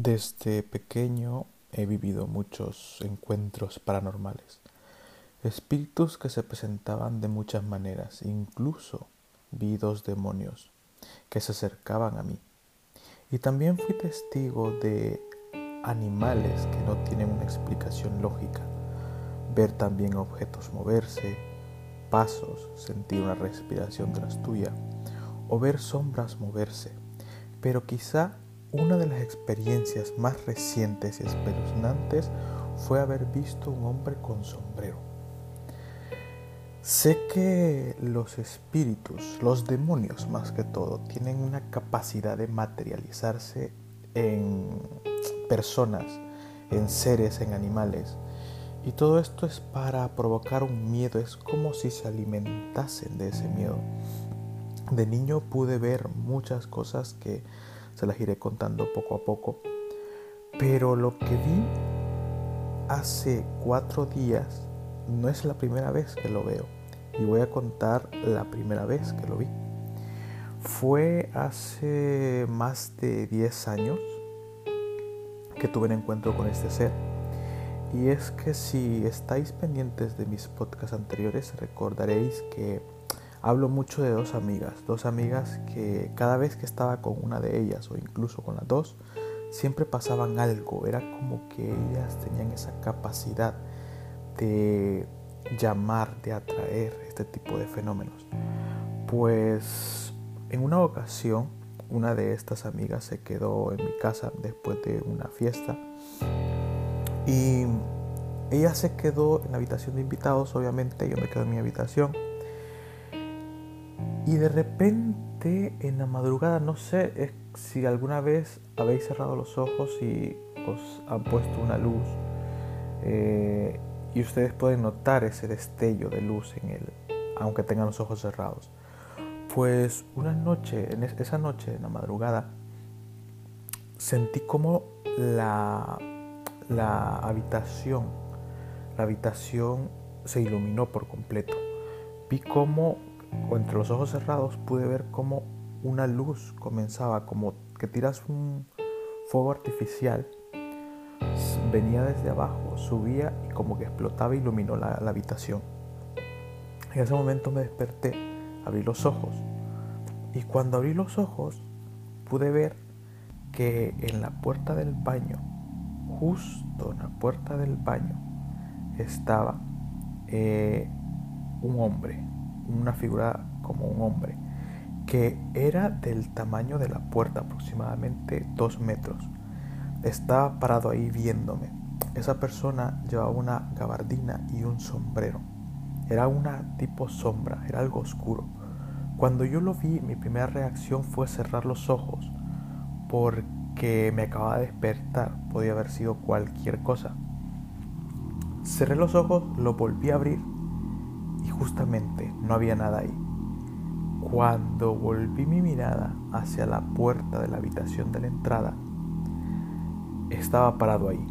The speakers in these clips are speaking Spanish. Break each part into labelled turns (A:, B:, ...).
A: Desde pequeño he vivido muchos encuentros paranormales, espíritus que se presentaban de muchas maneras, incluso vi dos demonios que se acercaban a mí. Y también fui testigo de animales que no tienen una explicación lógica, ver también objetos moverse, pasos, sentir una respiración tras tuya o ver sombras moverse, pero quizá una de las experiencias más recientes y espeluznantes fue haber visto un hombre con sombrero. Sé que los espíritus, los demonios más que todo, tienen una capacidad de materializarse en personas, en seres, en animales. Y todo esto es para provocar un miedo, es como si se alimentasen de ese miedo. De niño pude ver muchas cosas que se las iré contando poco a poco. Pero lo que vi hace cuatro días no es la primera vez que lo veo. Y voy a contar la primera vez que lo vi. Fue hace más de 10 años que tuve un encuentro con este ser. Y es que si estáis pendientes de mis podcasts anteriores, recordaréis que Hablo mucho de dos amigas, dos amigas que cada vez que estaba con una de ellas o incluso con las dos, siempre pasaban algo, era como que ellas tenían esa capacidad de llamar, de atraer este tipo de fenómenos. Pues en una ocasión, una de estas amigas se quedó en mi casa después de una fiesta y ella se quedó en la habitación de invitados, obviamente yo me quedo en mi habitación y de repente en la madrugada, no sé si alguna vez habéis cerrado los ojos y os han puesto una luz eh, y ustedes pueden notar ese destello de luz en él, aunque tengan los ojos cerrados. Pues una noche, en esa noche, en la madrugada, sentí como la, la habitación, la habitación se iluminó por completo. Vi como entre los ojos cerrados pude ver como una luz comenzaba, como que tiras un fuego artificial, venía desde abajo, subía y como que explotaba e iluminó la, la habitación. En ese momento me desperté, abrí los ojos y cuando abrí los ojos pude ver que en la puerta del baño, justo en la puerta del baño, estaba eh, un hombre, una figura como un hombre, que era del tamaño de la puerta, aproximadamente dos metros. Estaba parado ahí viéndome. Esa persona llevaba una gabardina y un sombrero. Era una tipo sombra, era algo oscuro. Cuando yo lo vi, mi primera reacción fue cerrar los ojos, porque me acababa de despertar, podía haber sido cualquier cosa. Cerré los ojos, lo volví a abrir justamente no había nada ahí. Cuando volví mi mirada hacia la puerta de la habitación de la entrada, estaba parado ahí.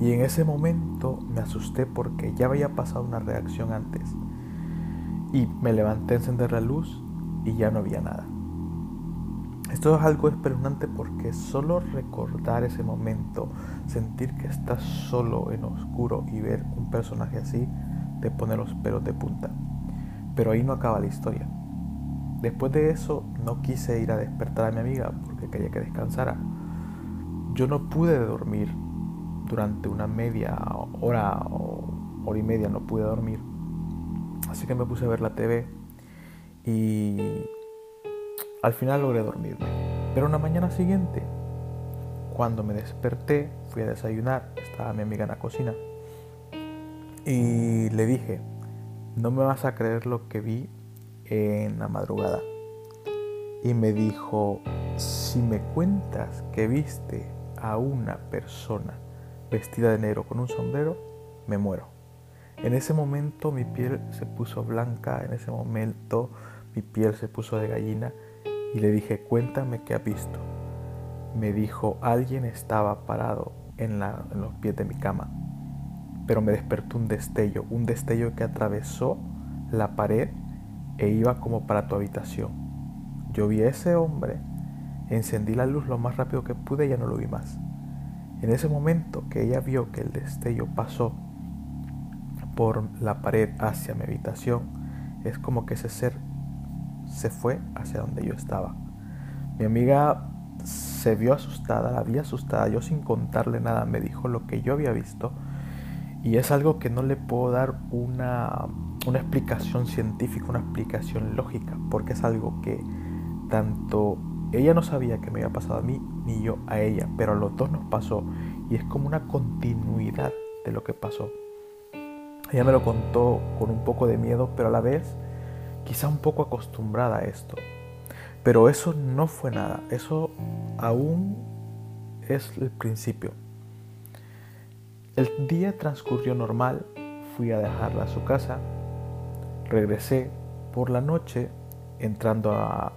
A: Y en ese momento me asusté porque ya había pasado una reacción antes. Y me levanté a encender la luz y ya no había nada. Esto es algo espeluznante porque solo recordar ese momento, sentir que estás solo en oscuro y ver un personaje así, te pone los pelos de punta. Pero ahí no acaba la historia. Después de eso no quise ir a despertar a mi amiga porque quería que descansara. Yo no pude dormir durante una media hora o hora y media, no pude dormir. Así que me puse a ver la TV y al final logré dormirme. Pero una mañana siguiente, cuando me desperté, fui a desayunar, estaba mi amiga en la cocina y le dije, no me vas a creer lo que vi en la madrugada. Y me dijo, si me cuentas que viste a una persona vestida de negro con un sombrero, me muero. En ese momento mi piel se puso blanca, en ese momento mi piel se puso de gallina y le dije, cuéntame qué has visto. Me dijo, alguien estaba parado en, en los pies de mi cama pero me despertó un destello, un destello que atravesó la pared e iba como para tu habitación. Yo vi a ese hombre, encendí la luz lo más rápido que pude y ya no lo vi más. En ese momento que ella vio que el destello pasó por la pared hacia mi habitación, es como que ese ser se fue hacia donde yo estaba. Mi amiga se vio asustada, la vi asustada, yo sin contarle nada me dijo lo que yo había visto y es algo que no le puedo dar una, una explicación científica, una explicación lógica, porque es algo que tanto ella no sabía que me había pasado a mí ni yo a ella, pero a los dos nos pasó y es como una continuidad de lo que pasó. Ella me lo contó con un poco de miedo, pero a la vez quizá un poco acostumbrada a esto. Pero eso no fue nada, eso aún es el principio. El día transcurrió normal, fui a dejarla a su casa, regresé por la noche entrando al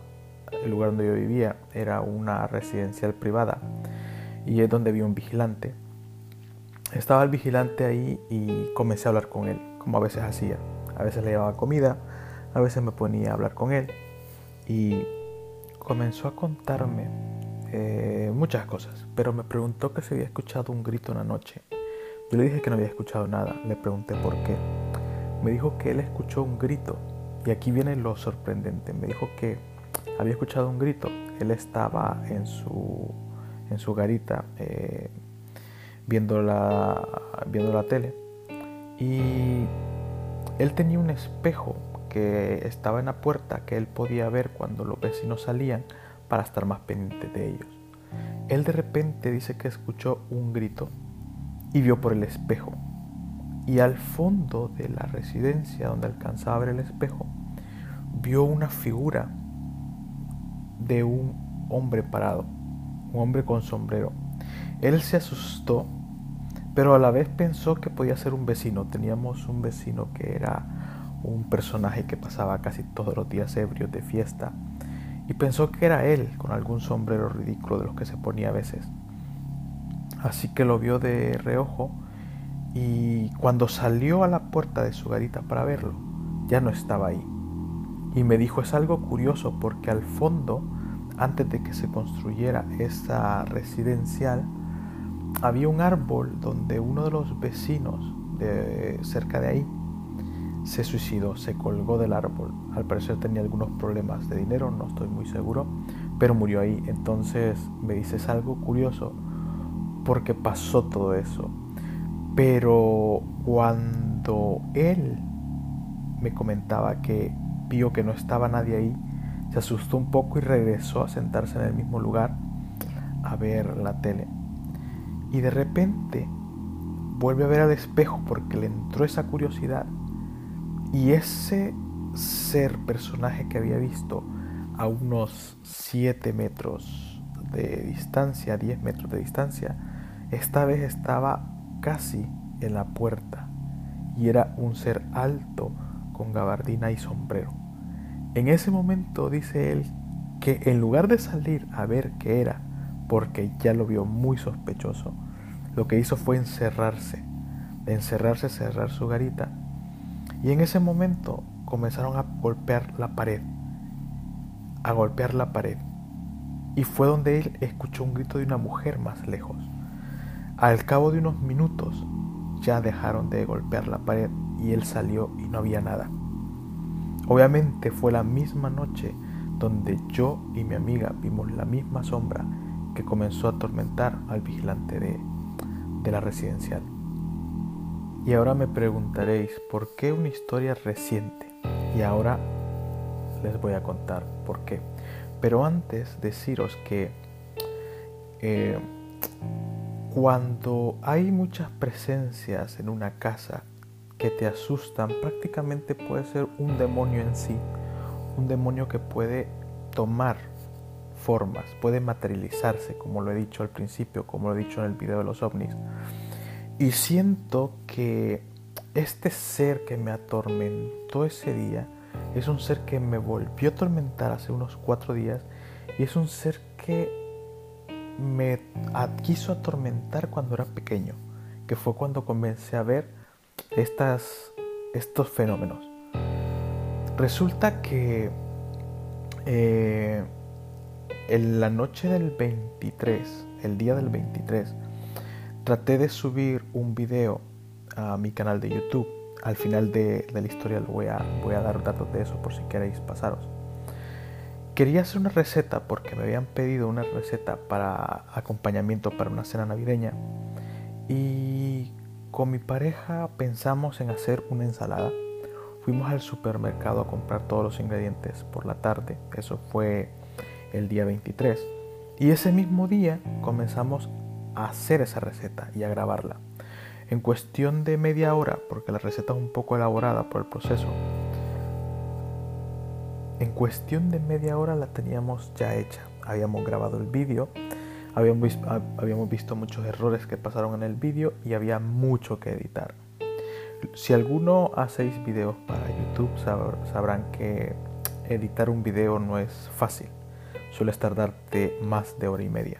A: lugar donde yo vivía, era una residencial privada y es donde vi un vigilante. Estaba el vigilante ahí y comencé a hablar con él, como a veces hacía. A veces le llevaba comida, a veces me ponía a hablar con él y comenzó a contarme eh, muchas cosas, pero me preguntó que si había escuchado un grito una noche. Yo le dije que no había escuchado nada, le pregunté por qué. Me dijo que él escuchó un grito y aquí viene lo sorprendente. Me dijo que había escuchado un grito. Él estaba en su, en su garita eh, viendo, la, viendo la tele y él tenía un espejo que estaba en la puerta que él podía ver cuando los vecinos salían para estar más pendiente de ellos. Él de repente dice que escuchó un grito y vio por el espejo. Y al fondo de la residencia donde alcanzaba a ver el espejo, vio una figura de un hombre parado, un hombre con sombrero. Él se asustó, pero a la vez pensó que podía ser un vecino. Teníamos un vecino que era un personaje que pasaba casi todos los días ebrios de fiesta y pensó que era él con algún sombrero ridículo de los que se ponía a veces. Así que lo vio de reojo y cuando salió a la puerta de su garita para verlo, ya no estaba ahí. Y me dijo, es algo curioso porque al fondo, antes de que se construyera esa residencial, había un árbol donde uno de los vecinos de cerca de ahí se suicidó, se colgó del árbol. Al parecer tenía algunos problemas de dinero, no estoy muy seguro, pero murió ahí. Entonces me dices algo curioso porque pasó todo eso. Pero cuando él me comentaba que vio que no estaba nadie ahí, se asustó un poco y regresó a sentarse en el mismo lugar a ver la tele. Y de repente vuelve a ver al espejo porque le entró esa curiosidad y ese ser personaje que había visto a unos 7 metros de distancia, 10 metros de distancia, esta vez estaba casi en la puerta y era un ser alto con gabardina y sombrero. En ese momento dice él que en lugar de salir a ver qué era, porque ya lo vio muy sospechoso, lo que hizo fue encerrarse, encerrarse, cerrar su garita y en ese momento comenzaron a golpear la pared, a golpear la pared. Y fue donde él escuchó un grito de una mujer más lejos. Al cabo de unos minutos ya dejaron de golpear la pared y él salió y no había nada. Obviamente fue la misma noche donde yo y mi amiga vimos la misma sombra que comenzó a atormentar al vigilante de, de la residencial. Y ahora me preguntaréis, ¿por qué una historia reciente? Y ahora les voy a contar por qué. Pero antes deciros que eh, cuando hay muchas presencias en una casa que te asustan, prácticamente puede ser un demonio en sí, un demonio que puede tomar formas, puede materializarse, como lo he dicho al principio, como lo he dicho en el video de los ovnis. Y siento que este ser que me atormentó ese día es un ser que me volvió a atormentar hace unos cuatro días y es un ser que me quiso atormentar cuando era pequeño, que fue cuando comencé a ver estas, estos fenómenos. Resulta que eh, en la noche del 23, el día del 23, traté de subir un video a mi canal de YouTube. Al final de, la historia voy a, voy a dar datos de eso por si queréis pasaros. Quería hacer una receta porque me habían pedido una receta para acompañamiento para una cena navideña y con mi pareja pensamos en hacer una ensalada. Fuimos al supermercado a comprar todos los ingredientes por la tarde, eso fue el día 23. Y ese mismo día comenzamos a hacer esa receta y a grabarla. En cuestión de media hora, porque la receta es un poco elaborada por el proceso, en cuestión de media hora la teníamos ya hecha. Habíamos grabado el vídeo, habíamos visto, muchos errores que pasaron en el vídeo y había mucho que editar. Si alguno hacéis videos para YouTube sabrán que editar un video no es fácil. Suele tardarte más de hora y media.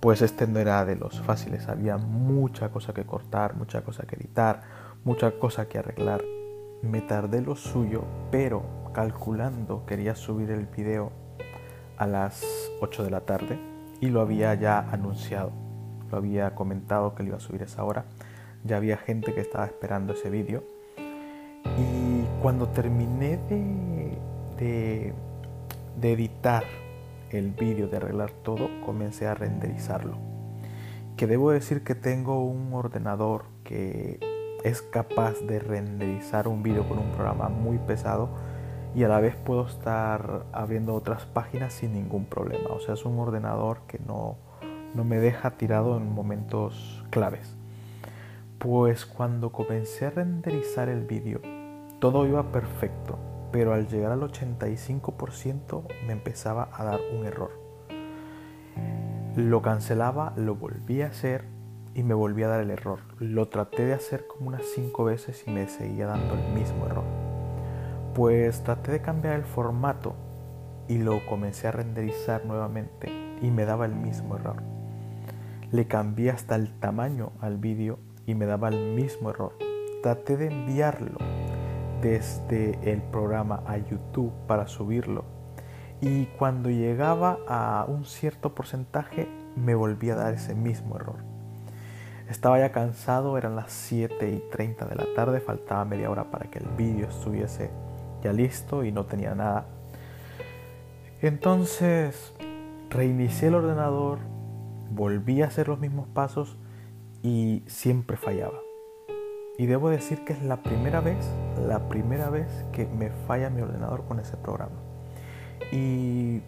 A: Pues este no era de los fáciles, había mucha cosa que cortar, mucha cosa que editar, mucha cosa que arreglar. Me tardé lo suyo, pero calculando quería subir el video a las 8 de la tarde y lo había ya anunciado, lo había comentado que lo iba a subir a esa hora, ya había gente que estaba esperando ese vídeo y cuando terminé de, de, de editar el vídeo, de arreglar todo, comencé a renderizarlo. Que debo decir que tengo un ordenador que es capaz de renderizar un vídeo con un programa muy pesado y a la vez puedo estar abriendo otras páginas sin ningún problema. O sea, es un ordenador que no, no me deja tirado en momentos claves. Pues cuando comencé a renderizar el vídeo, todo iba perfecto, pero al llegar al 85% me empezaba a dar un error. Lo cancelaba, lo volví a hacer y me volvía a dar el error. Lo traté de hacer como unas 5 veces y me seguía dando el mismo error. Pues traté de cambiar el formato y lo comencé a renderizar nuevamente y me daba el mismo error. Le cambié hasta el tamaño al vídeo y me daba el mismo error. Traté de enviarlo desde el programa a YouTube para subirlo y cuando llegaba a un cierto porcentaje me volvía a dar ese mismo error. Estaba ya cansado, eran las 7 y 30 de la tarde, faltaba media hora para que el vídeo estuviese ya listo y no tenía nada. Entonces reinicié el ordenador, volví a hacer los mismos pasos y siempre fallaba. Y debo decir que es la primera vez, la primera vez que me falla mi ordenador con ese programa. Y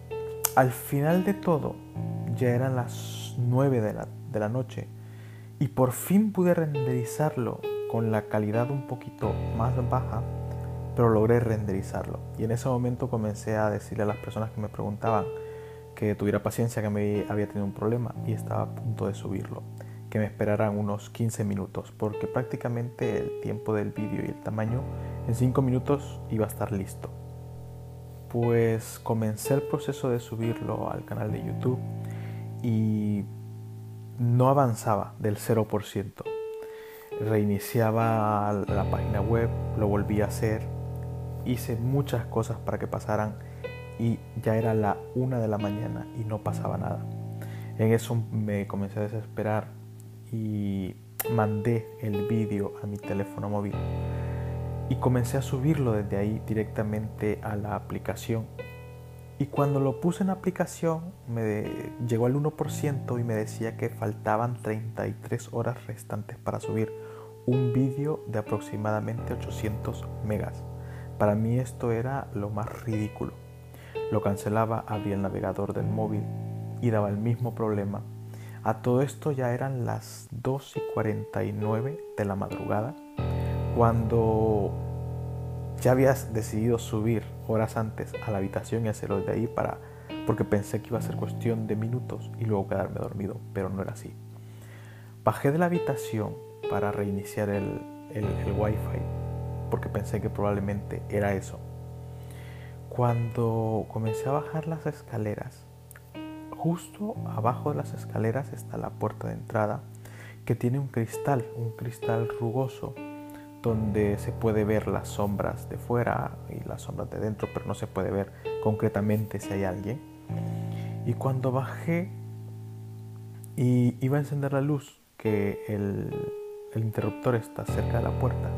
A: al final de todo, ya eran las 9 de la, de la noche y por fin pude renderizarlo con la calidad un poquito más baja pero logré renderizarlo. Y en ese momento comencé a decirle a las personas que me preguntaban que tuviera paciencia, que me había tenido un problema y estaba a punto de subirlo, que me esperaran unos 15 minutos, porque prácticamente el tiempo del vídeo y el tamaño en 5 minutos iba a estar listo. Pues comencé el proceso de subirlo al canal de YouTube y no avanzaba del 0%. Reiniciaba la página web, lo volví a hacer hice muchas cosas para que pasaran y ya era la una de la mañana y no pasaba nada. En eso me comencé a desesperar y mandé el vídeo a mi teléfono móvil y comencé a subirlo desde ahí directamente a la aplicación. Y cuando lo puse en aplicación me llegó al 1% y me decía que faltaban 33 horas restantes para subir un vídeo de aproximadamente 800 megas. Para mí esto era lo más ridículo. Lo cancelaba, abría el navegador del móvil y daba el mismo problema. A todo esto ya eran las 2 y 49 de la madrugada cuando ya habías decidido subir horas antes a la habitación y hacerlo de ahí para porque pensé que iba a ser cuestión de minutos y luego quedarme dormido, pero no era así. Bajé de la habitación para reiniciar el, el, el wifi porque pensé que probablemente era eso. Cuando comencé a bajar las escaleras, justo abajo de las escaleras está la puerta de entrada que tiene un cristal, un cristal rugoso donde se puede ver las sombras de fuera y las sombras de dentro, pero no se puede ver concretamente si hay alguien. Y cuando bajé y iba a encender la luz, que el, el interruptor está cerca de la puerta,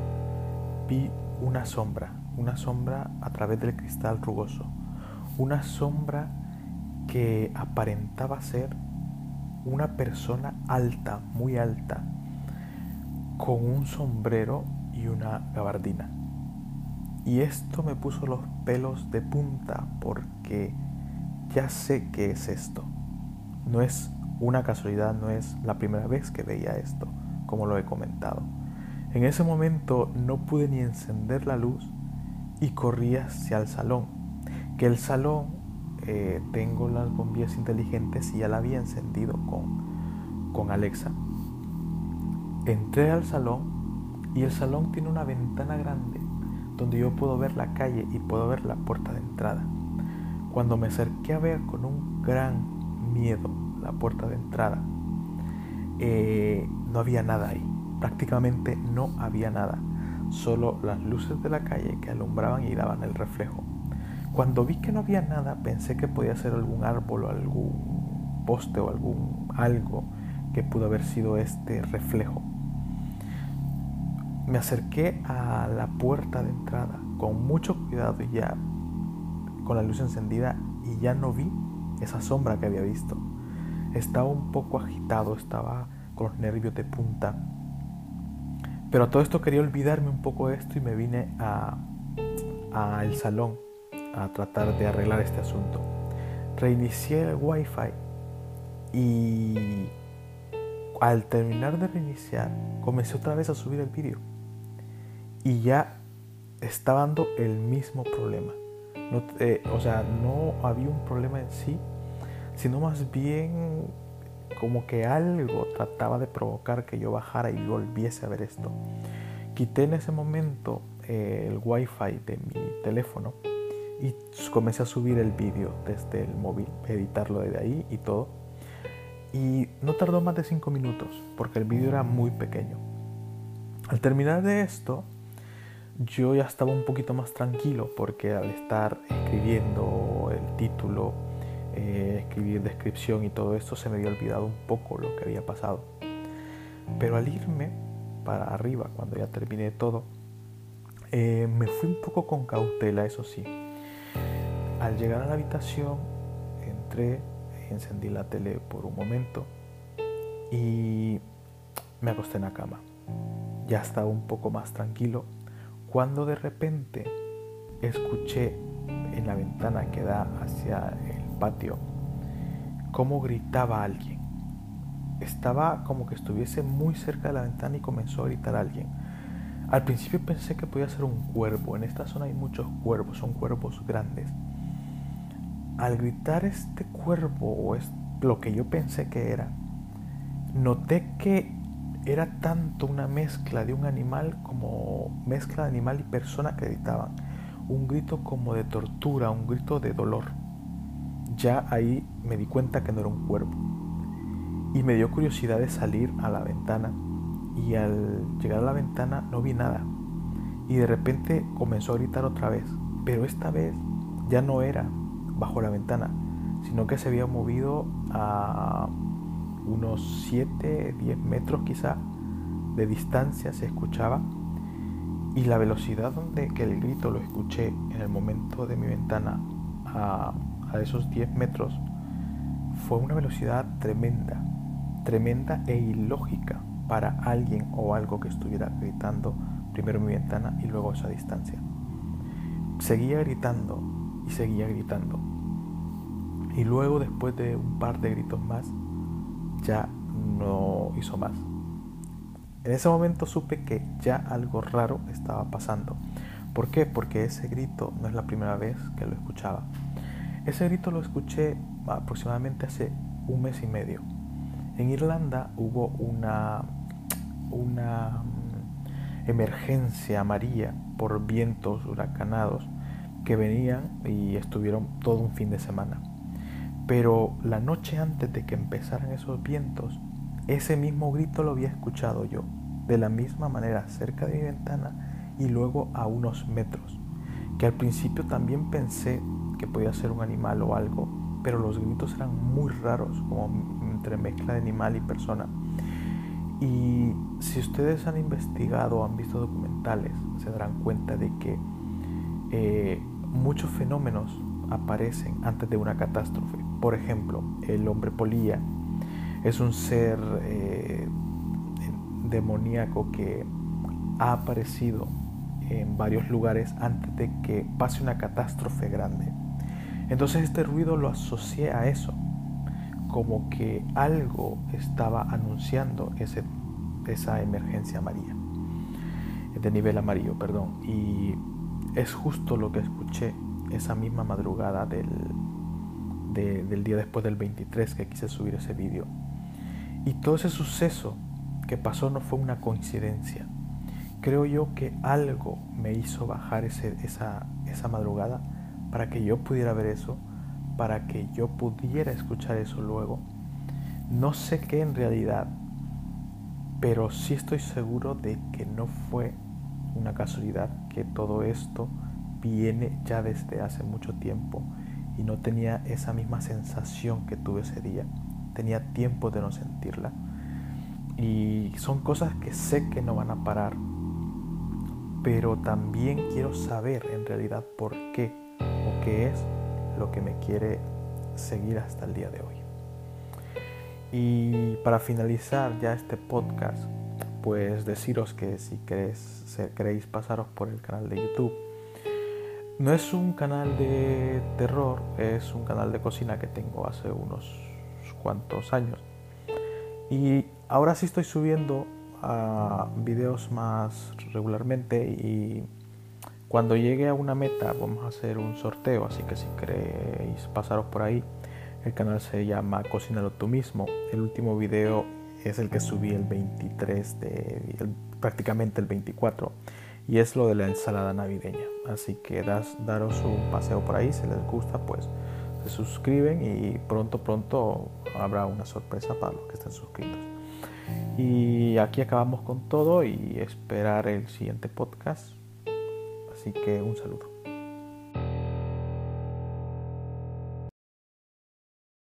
A: vi una sombra, una sombra a través del cristal rugoso, una sombra que aparentaba ser una persona alta, muy alta, con un sombrero y una gabardina. Y esto me puso los pelos de punta porque ya sé qué es esto. No es una casualidad, no es la primera vez que veía esto, como lo he comentado. En ese momento no pude ni encender la luz y corrí hacia el salón. Que el salón eh, tengo las bombillas inteligentes y ya la había encendido con, con Alexa. Entré al salón y el salón tiene una ventana grande donde yo puedo ver la calle y puedo ver la puerta de entrada. Cuando me acerqué a ver con un gran miedo la puerta de entrada, eh, no había nada ahí. Prácticamente no había nada. Solo las luces de la calle que alumbraban y daban el reflejo. Cuando vi que no había nada, pensé que podía ser algún árbol o algún poste o algún algo que pudo haber sido este reflejo. Me acerqué a la puerta de entrada con mucho cuidado y ya con la luz encendida y ya no vi esa sombra que había visto. Estaba un poco agitado, estaba con los nervios de punta. Pero a todo esto quería olvidarme un poco de esto y me vine a, el salón a tratar de arreglar este asunto. Reinicié el wifi y al terminar de reiniciar comencé otra vez a subir el vídeo y ya estaba dando el mismo problema. Eh, o sea, no había un problema en sí, sino más bien como que algo trataba de provocar que yo bajara y volviese a ver esto. Quité en ese momento eh, el wifi de mi teléfono y comencé a subir el vídeo desde el móvil, editarlo desde ahí y todo. Y no tardó más de 5 minutos porque el vídeo era muy pequeño. Al terminar de esto, yo ya estaba un poquito más tranquilo porque al estar escribiendo el título, eh, escribir descripción y todo esto se me había olvidado un poco lo que había pasado. Pero al irme para arriba, cuando ya terminé todo, eh, me fui un poco con cautela, eso sí. Al llegar a la habitación, entré, encendí la tele por un momento y me acosté en la cama. Ya estaba un poco más tranquilo cuando de repente escuché en la ventana que da hacia patio cómo gritaba alguien. Estaba como que estuviese muy cerca de la ventana y comenzó a gritar alguien. Al principio pensé que podía ser un cuervo. En esta zona hay muchos cuervos, son cuervos grandes. Al gritar este cuervo, o es lo que yo pensé que era, noté que era tanto una mezcla de un animal como mezcla de animal y persona que gritaban. Un grito como de tortura, un grito de dolor. Ya ahí me di cuenta que no era un cuervo. Y me dio curiosidad de salir a la ventana. Y al llegar a la ventana no vi nada. Y de repente comenzó a gritar otra vez. Pero esta vez ya no era bajo la ventana, sino que se había movido a unos 7, 10 metros quizá de distancia se escuchaba y la velocidad donde que el grito lo escuché en el momento de mi ventana a, a esos 10 metros fue una velocidad tremenda, tremenda e ilógica para alguien o algo que estuviera gritando primero mi ventana y luego esa distancia. Seguía gritando y seguía gritando. Y luego después de un par de gritos más, ya no hizo más. En ese momento supe que ya algo raro estaba pasando. ¿Por qué? Porque ese grito no es la primera vez que lo escuchaba. Ese grito lo escuché aproximadamente hace un mes y medio. En Irlanda hubo una, una mm, emergencia amarilla por vientos huracanados que venían y estuvieron todo un fin de semana. Pero la noche antes de que empezaran esos vientos, ese mismo grito lo había escuchado yo, de la misma manera cerca de mi ventana y luego a unos metros, que al principio también pensé que podía ser un animal o algo, pero los gritos eran muy raros, como entre mezcla de animal y persona. Y si ustedes han investigado o han visto documentales, se darán cuenta de que eh, muchos fenómenos aparecen antes de una catástrofe. Por ejemplo, el hombre polilla es un ser eh, demoníaco que ha aparecido en varios lugares antes de que pase una catástrofe grande. Entonces este ruido lo asocié a eso, como que algo estaba anunciando ese, esa emergencia amarilla, de nivel amarillo, perdón. Y es justo lo que escuché esa misma madrugada del, del día después del 23 que quise subir ese vídeo. Y todo ese suceso que pasó no fue una coincidencia. Creo yo que algo me hizo bajar ese, esa, esa madrugada para que yo pudiera ver eso, para que yo pudiera escuchar eso luego. No sé qué en realidad, pero sí estoy seguro de que no fue una casualidad, que todo esto viene ya desde hace mucho tiempo y no tenía esa misma sensación que tuve ese día. Tenía tiempo de no sentirla. Y son cosas que sé que no van a parar, pero también quiero saber en realidad por qué o qué es lo que me quiere seguir hasta el día de hoy. Y para finalizar ya este podcast, pues deciros que si queréis, queréis pasaros por el canal de YouTube, no es un canal de terror, es un canal de cocina que tengo hace unos cuantos años. Y ahora sí estoy subiendo a videos más regularmente y cuando llegue a una meta vamos a hacer un sorteo, así que si queréis pasaros por ahí, el canal se llama Cocínalo tú mismo. El último video es el que subí el 23 de prácticamente el 24 y es lo de la ensalada navideña. Así que das, daros un paseo por ahí, si les gusta, pues se suscriben y pronto, pronto habrá una sorpresa para los que estén suscritos. Y aquí acabamos con todo y esperar el siguiente podcast. Así que un saludo.